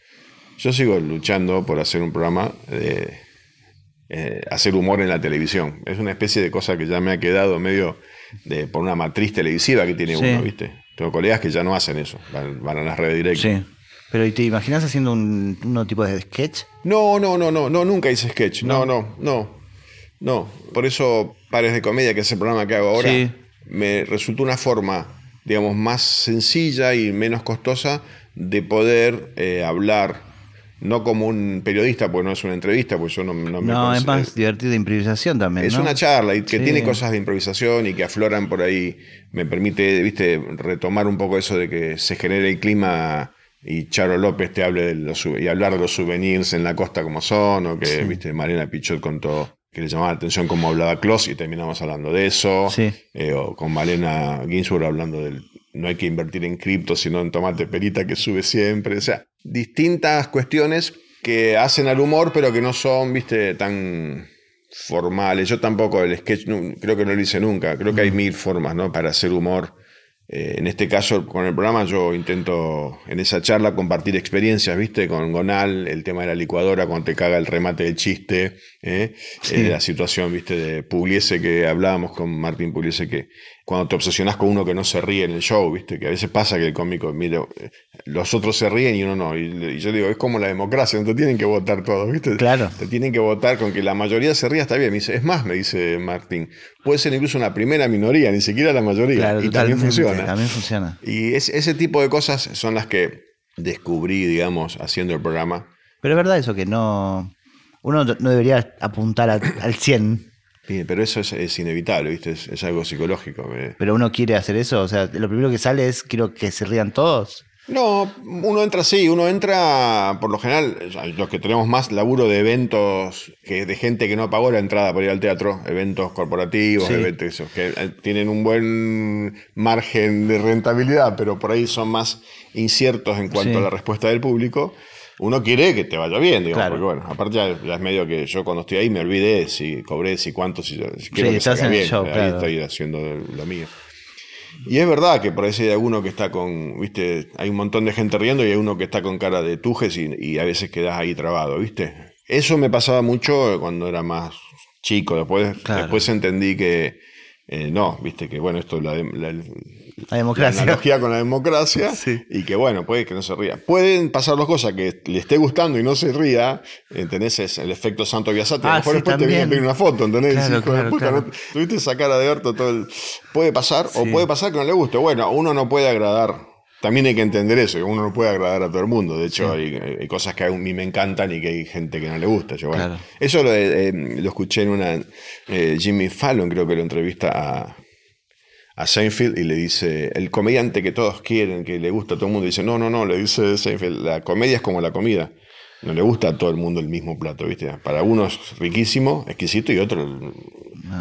yo sigo luchando por hacer un programa de eh, hacer humor en la televisión. Es una especie de cosa que ya me ha quedado medio de, por una matriz televisiva que tiene uno, ¿viste? Tengo colegas que ya no hacen eso, van, a las redes directas. Sí. Pero ¿y te imaginas haciendo un, tipo de sketch? No, no, no, no, no, nunca hice sketch. No, no, no. No. Por eso Pares de Comedia, que es el programa que hago ahora, me resultó una forma, digamos, más sencilla y menos costosa de poder eh, hablar no como un periodista, porque no es una entrevista, pues yo no, no me No, es más divertido de improvisación también. Es una charla y que tiene cosas de improvisación y que afloran por ahí. Me permite, viste, retomar un poco eso de que se genere el clima y Charo López te hable de los y hablar de los souvenirs en la costa como son, o que, viste, Mariana Pichot contó que le llamaba la atención cómo hablaba Kloss y terminamos hablando de eso. Eh, o con Malena Ginsburg hablando del no hay que invertir en cripto, sino en tomate perita que sube siempre. O sea, distintas cuestiones que hacen al humor, pero que no son, viste, tan formales. Yo tampoco el sketch, creo que no lo hice nunca. Creo que hay mil formas, ¿no? Para hacer humor. Eh, en este caso, con el programa, yo intento en esa charla compartir experiencias, ¿viste? Con Gonal, el tema de la licuadora, cuando te caga el remate del chiste, ¿eh? Eh, la situación, ¿viste? De Pugliese, que hablábamos con Martín Pugliese, que cuando te obsesionas con uno que no se ríe en el show, ¿viste? Que a veces pasa que el cómico, mire, los otros se ríen y uno no. Y, yo digo, es como la democracia, no te tienen que votar todos, ¿viste? Claro. Te tienen que votar con que la mayoría se ría, está bien. Me dice, es más, me dice Martín, puede ser incluso una primera minoría, ni siquiera la mayoría. y también funciona. También funciona. Y ese tipo de cosas son las que descubrí, digamos, haciendo el programa. Pero es verdad eso, que no. Uno no debería apuntar al 100 pero eso es, inevitable, ¿viste? Es, algo psicológico. Pero uno quiere hacer eso, o sea, lo primero que sale es quiero que se rían todos. No, uno entra así, uno entra, por lo general, los que tenemos más laburo de eventos, que de gente que no pagó la entrada por ir al teatro, eventos corporativos, eventos que eh, tienen un buen margen de rentabilidad, pero por ahí son más inciertos en cuanto a la respuesta del público uno quiere que te vaya bien, digamos, porque bueno, aparte ya, es medio que yo cuando estoy ahí me olvidé si cobré, si cuánto, si, quiero que salga bien, ahí estoy haciendo lo mío. Y es verdad que por ahí hay alguno que está con, viste, hay un montón de gente riendo y hay uno que está con cara de tujes y, a veces quedas ahí trabado, viste. Eso me pasaba mucho cuando era más chico, después, después entendí que eh, no, viste que bueno, esto la, la, la democracia. analogía con la democracia y que bueno, puede que no se ría. Pueden pasar dos cosas, que le esté gustando y no se ría, ¿entendés? Es el efecto Santo Biasati. a lo ah, mejor después te viene una foto, ¿entendés? Claro, tuviste esa cara de harto todo el... Puede pasar o puede pasar que no le guste. Bueno, uno no puede agradar también hay que entender eso, que uno no puede agradar a todo el mundo. De hecho, hay, cosas que a mí me encantan y que hay gente que no le gusta. Eso lo, eh, lo, escuché en una. Eh, Jimmy Fallon, creo que lo entrevista a, a Seinfeld y le dice, el comediante que todos quieren, que le gusta a todo el mundo, dice, no, no, no, le dice Seinfeld, la comedia es como la comida. No le gusta a todo el mundo el mismo plato, ¿viste? Para uno es riquísimo, exquisito y otro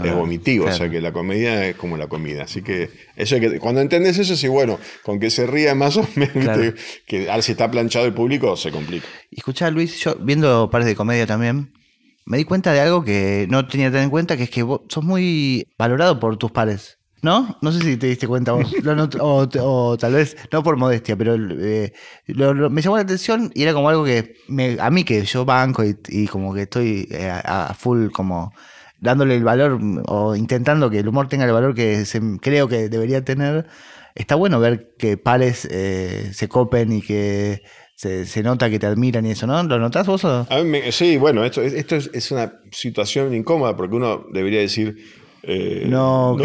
es vomitivo. O sea que la comedia es como la comida. Así que, eso que cuando entendés eso, sí, bueno, con que se ría más o menos, *laughs* que ahora si está planchado el público, se complica. Y escuchá, Luis, yo viendo pares de comedia también, me di cuenta de algo que no tenía tan en cuenta, que es que vos sos muy valorado por tus pares. ¿No? No sé si te diste cuenta o, tal vez, no por modestia, pero eh, me llamó la atención y era como algo que a mí que yo banco y, como que estoy eh, a, full como dándole el valor o intentando que el humor tenga el valor que creo que debería tener. Está bueno ver que pares eh, se copen y que se, nota que te admiran y eso, ¿no? ¿Lo notas vos? O? sí, bueno, esto, esto es, una situación incómoda porque uno debería decir, eh, no,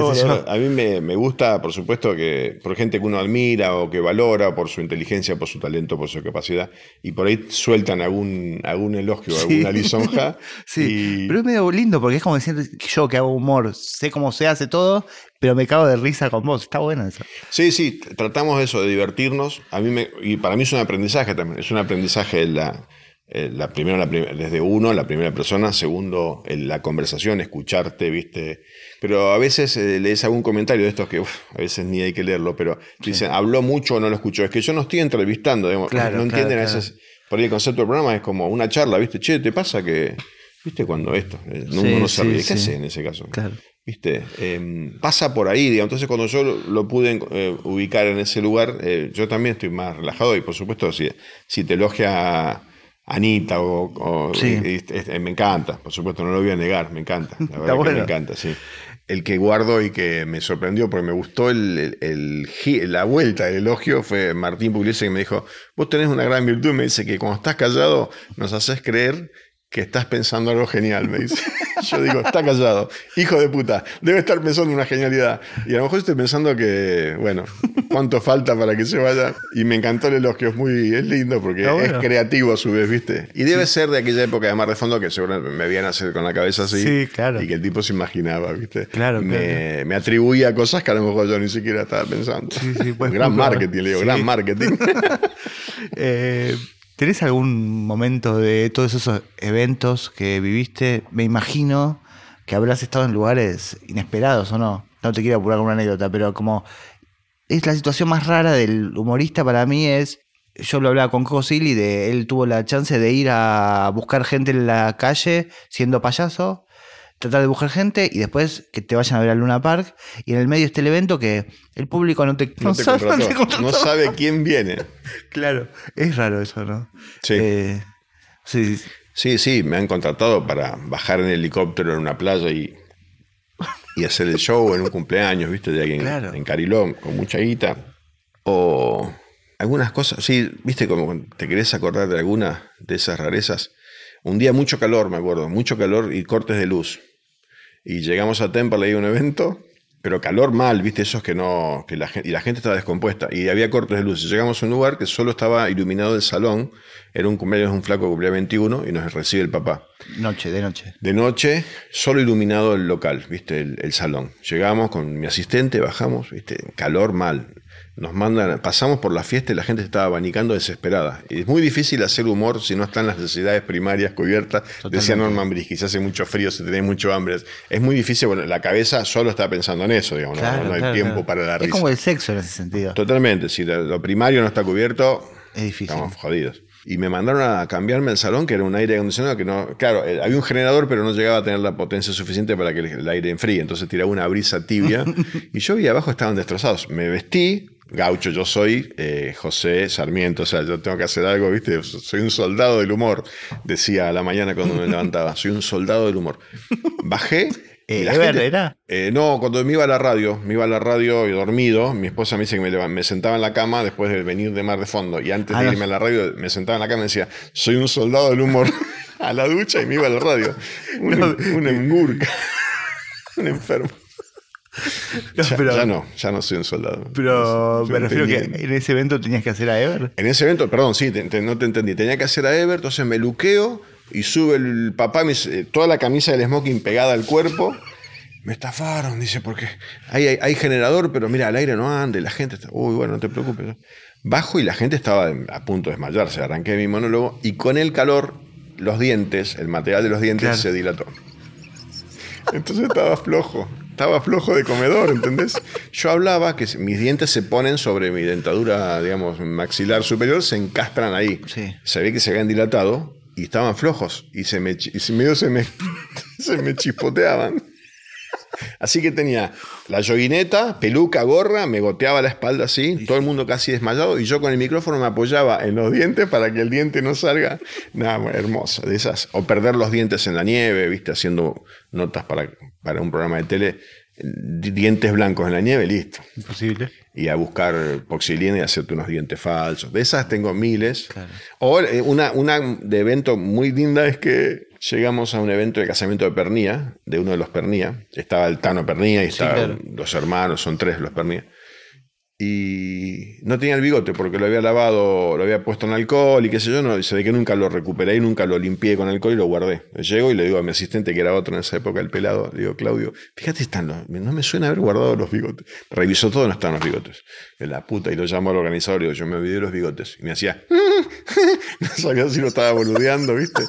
a mí me, gusta, por supuesto, que por gente que uno admira o que valora por su inteligencia, por su talento, por su capacidad, y por ahí sueltan algún, algún elogio, alguna lisonja. *laughs* sí, pero es medio lindo porque es como decir que yo que hago humor, sé cómo se hace todo, pero me cago de risa con vos. Está bueno eso. Sí, sí, tratamos eso, de divertirnos. A mí me, y para mí es un aprendizaje también, es un aprendizaje la la primera, desde uno, la primera persona, segundo, la conversación, escucharte, viste. Pero a veces eh, lees algún comentario de estos que a veces ni hay que leerlo, pero dicen, habló mucho o no lo escuchó. Es que yo no estoy entrevistando, digamos, no entienden a veces. Por ahí el concepto del programa es como una charla, viste, che, ¿te pasa que, viste, cuando esto? Eh, no, uno no se ríe. ¿Qué hace en ese caso? ¿Viste? Em, pasa por ahí, digamos. Entonces, cuando yo lo, pude ubicar en ese lugar, yo también estoy más relajado y, por supuesto, si, si te elogia Anita o, me encanta, por supuesto, no lo voy a negar, me encanta, la *laughs* verdad que me encanta, sí. El que guardo y que me sorprendió porque me gustó el, la vuelta del elogio fue Martín Pugliese que me dijo, vos tenés una gran virtud, me dice que cuando estás callado nos haces creer que estás pensando algo genial, me dice. *laughs* Yo digo, está callado, hijo de puta, debe estar pensando una genialidad. Y a lo mejor estoy pensando que, bueno, cuánto falta para que se vaya. Y me encantó el elogio, es muy, es lindo porque bueno. es creativo a su vez, ¿viste? Y debe ser de aquella época de Mar de Fondo que seguramente me veían hacer con la cabeza así. Sí, claro. Y que el tipo se imaginaba, ¿viste? Claro, me, me atribuía cosas que a lo mejor yo ni siquiera estaba pensando. Sí, sí, pues, gran muy probable. marketing, le digo, gran marketing. *laughs* Eh, ¿Tenés algún momento de todos esos eventos que viviste? Me imagino que habrás estado en lugares inesperados o no. No te quiero apurar con una anécdota, pero como es la situación más rara del humorista para mí es, yo lo hablaba con Coco Silly, de él tuvo la chance de ir a buscar gente en la calle siendo payaso, tratar de buscar gente y después que te vayan a ver al Luna Park y en el medio está el evento que el público no te, No te sabe- *laughs* no te sabe quién viene. Claro, es raro eso, ¿no? Sí. Eh, sí, sí. Sí, sí, me han contratado para bajar en helicóptero en una playa y, y hacer el show en un cumpleaños, ¿viste? De alguien Claro. en Carilón, con mucha guita. O algunas cosas, sí, ¿viste? Como te querés acordar de alguna de esas rarezas. Un día mucho calor, me acuerdo, mucho calor y cortes de luz. Y llegamos a Temperley a un evento, pero calor mal, ¿viste? Esos que no. Que la gente, y la gente estaba descompuesta. Y había cortes de luz. Y llegamos a un lugar que solo estaba iluminado el salón. Era un cumpleaños de un flaco cumplía 21 y nos recibe el papá. Noche, de noche. De noche, solo iluminado el local, ¿viste? El, el salón. Llegamos con mi asistente, bajamos, ¿viste? Calor mal. Nos mandan, pasamos por la fiesta y la gente estaba abanicando desesperada. Y es muy difícil hacer humor si no están las necesidades primarias cubiertas. Decía. Norman Brisky, si hace mucho frío, si tenés mucho hambre. Es muy difícil, bueno, la cabeza solo está pensando en eso, digamos, no- Claro, no, hay claro, tiempo claro. para la Es risa. como el sexo en ese sentido. Totalmente, si lo, primario no está cubierto, Es difícil. estamos jodidos. Y me mandaron a cambiarme el salón, que era un aire acondicionado que no. Claro, eh, había un generador, pero no llegaba a tener la potencia suficiente para que el, el aire enfríe. Entonces tiraba una brisa tibia. *laughs* y yo vi abajo estaban destrozados. Me vestí, gaucho yo soy, eh, José Sarmiento, o sea, yo tengo que hacer algo, ¿viste? Soy un soldado del humor, decía a la mañana cuando me levantaba. Soy un soldado del humor. Bajé. Eh, la gente- ¿era? eh, no, cuando me iba a la radio, me iba a la radio y dormido, mi esposa me dice que me, sentaba en la cama después de venir de Mar de Fondo y antes Ah, de no. irme a la radio me sentaba en la cama y decía, soy un soldado del humor *laughs* a la ducha y me iba a la radio. Un, No. un engurca, *laughs* un enfermo. *laughs* No, Ya, pero ya no, ya no soy un soldado. pero me refiero que en ese evento tenías que hacer a Ever. En ese evento, perdón, sí, te- te- no te entendí. Tenía que hacer a Ever, entonces me luqueo y sube el papá, me dice, eh, toda la camisa del smoking pegada al cuerpo. Me estafaron, dice, porque hay, hay, hay generador, pero mira, el aire no anda y la gente está. Uy, bueno, no te preocupes. Bajo y la gente estaba a punto de desmayarse. Arranqué mi monólogo y con el calor, los dientes, el material de los dientes Claro. se dilató. Entonces estaba flojo, estaba flojo de comedor, ¿entendés? Yo hablaba que mis dientes se ponen sobre mi dentadura, digamos, maxilar superior, se encastran ahí. Sí. Se ve que se habían dilatado y estaban flojos y se me, y medio se me, *laughs* se me chispoteaban. Así que tenía la yoguineta, peluca, gorra, me goteaba la espalda así, todo el mundo casi desmayado, y yo con el micrófono me apoyaba en los dientes para que el diente no salga. Nada, hermoso, de esas. O perder los dientes en la nieve, viste, haciendo notas para, para un programa de tele, di- dientes blancos en la nieve, listo. Imposible. Y a buscar poxilina y hacerte unos dientes falsos. De esas tengo miles. Claro. O eh, una, una de evento muy linda es que llegamos a un evento de casamiento de Pernía, de uno de los Pernía. Estaba el Tano Pernía y Sí, estaban claro. los hermanos, son tres los Pernía. Y no tenía el bigote porque lo había lavado, lo había puesto en alcohol y qué sé yo, no, se ve que nunca lo recuperé y nunca lo limpié con alcohol y lo guardé. Llego y le digo a mi asistente, que era otro en esa época, el pelado, le digo, Claudio, fíjate, están los, no me suena haber guardado los bigotes. Revisó todo, no estaban los bigotes. De la puta, y lo llamó al organizador y digo, yo me olvidé los bigotes. Y me hacía, *laughs* no sabía si lo estaba boludeando, ¿viste?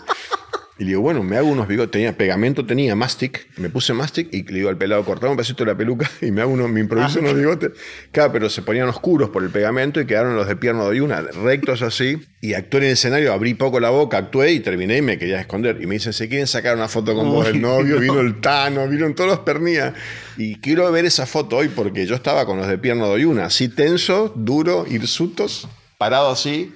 Y le digo, bueno, me hago unos bigotes. Tenía pegamento, tenía mastic. Me puse mastic y le digo al pelado, cortame un pedacito de la peluca *laughs* y me hago unos, me improviso unos bigotes. Claro, pero se ponían oscuros por el pegamento y quedaron los de pierna de una, rectos así. Y actué en el escenario, abrí poco la boca, actué y terminé y me quería esconder. Y me dicen, ¿se quieren sacar una foto con vos Uy, del novio? *laughs* no. Vino el Tano, vieron todos los pernía. Y quiero ver esa foto hoy porque yo estaba con los de pierna de una, así tenso, duro, hirsutos, parado así.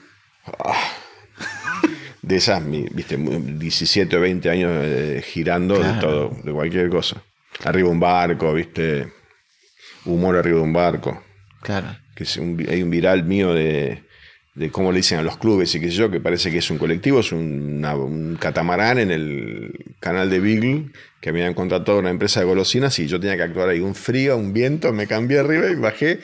De esas, viste, mu- 17 o 20 años eh, girando de todo, de cualquier cosa. arriba un barco, ¿viste? Humor arriba de un barco. Claro. Que es un- hay un viral mío de, de cómo le dicen a los clubes y qué sé yo, que parece que es un colectivo, es una- un catamarán en el canal de Beagle, que me habían contratado una empresa de golosinas y yo tenía que actuar ahí. Un frío, un viento, me cambié arriba y bajé.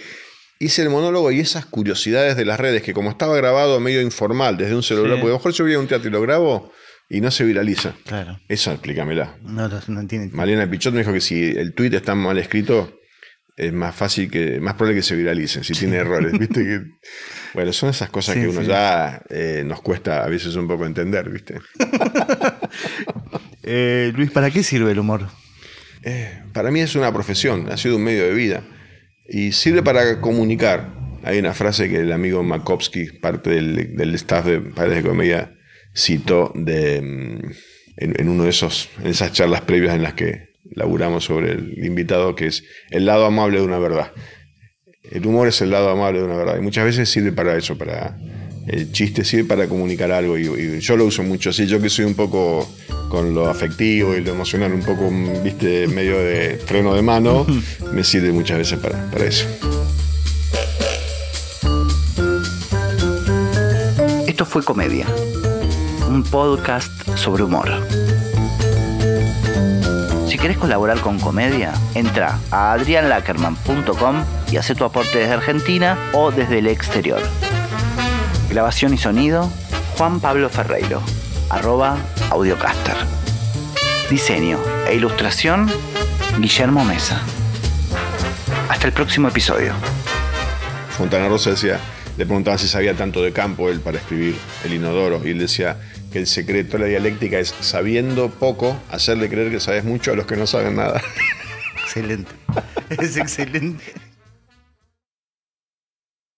Hice el monólogo y esas curiosidades de las redes, que como estaba grabado medio informal desde un celular, Sí. porque a lo mejor yo voy a un teatro y lo grabo y no se viraliza. Claro. Eso explícamela. No, no, no tiene. Malena Pichot me dijo que si el tweet está mal escrito, es más fácil que, más probable que se viralice, si tiene errores. ¿viste? Que- *laughs* bueno, son esas cosas Sí, que uno sí. ya eh, nos cuesta a veces un poco entender, ¿viste? *laughs* Eh, Luis, ¿para qué sirve el humor? Eh, para mí es una profesión, ha sido un medio de vida. Y sirve para comunicar. Hay una frase que el amigo Makovsky, parte del, staff de Padres de Comedia, citó mm, en, en uno de esos, en esas charlas previas en las que laburamos sobre el invitado, que es el lado amable de una verdad. El humor es el lado amable de una verdad. Y muchas veces sirve para eso, para el chiste sirve para comunicar algo. Y, y yo lo uso mucho así. Yo que soy un poco con lo afectivo y lo emocional, un poco, viste, medio de freno de mano, me sirve muchas veces para, para eso. Esto fue Comedia, un podcast sobre humor. Si querés colaborar con Comedia, entra a adrianlackerman.com y haz tu aporte desde Argentina o desde el exterior. Grabación y sonido, Juan Pablo Ferreiro, arroba audiocaster. Diseño e ilustración, Guillermo Mesa. Hasta el próximo episodio. Fontana Rosa decía, le preguntaban si sabía tanto de campo él para escribir El Inodoro, y él decía que el secreto de la dialéctica es sabiendo poco, hacerle creer que sabes mucho a los que no saben nada. Excelente. Es excelente.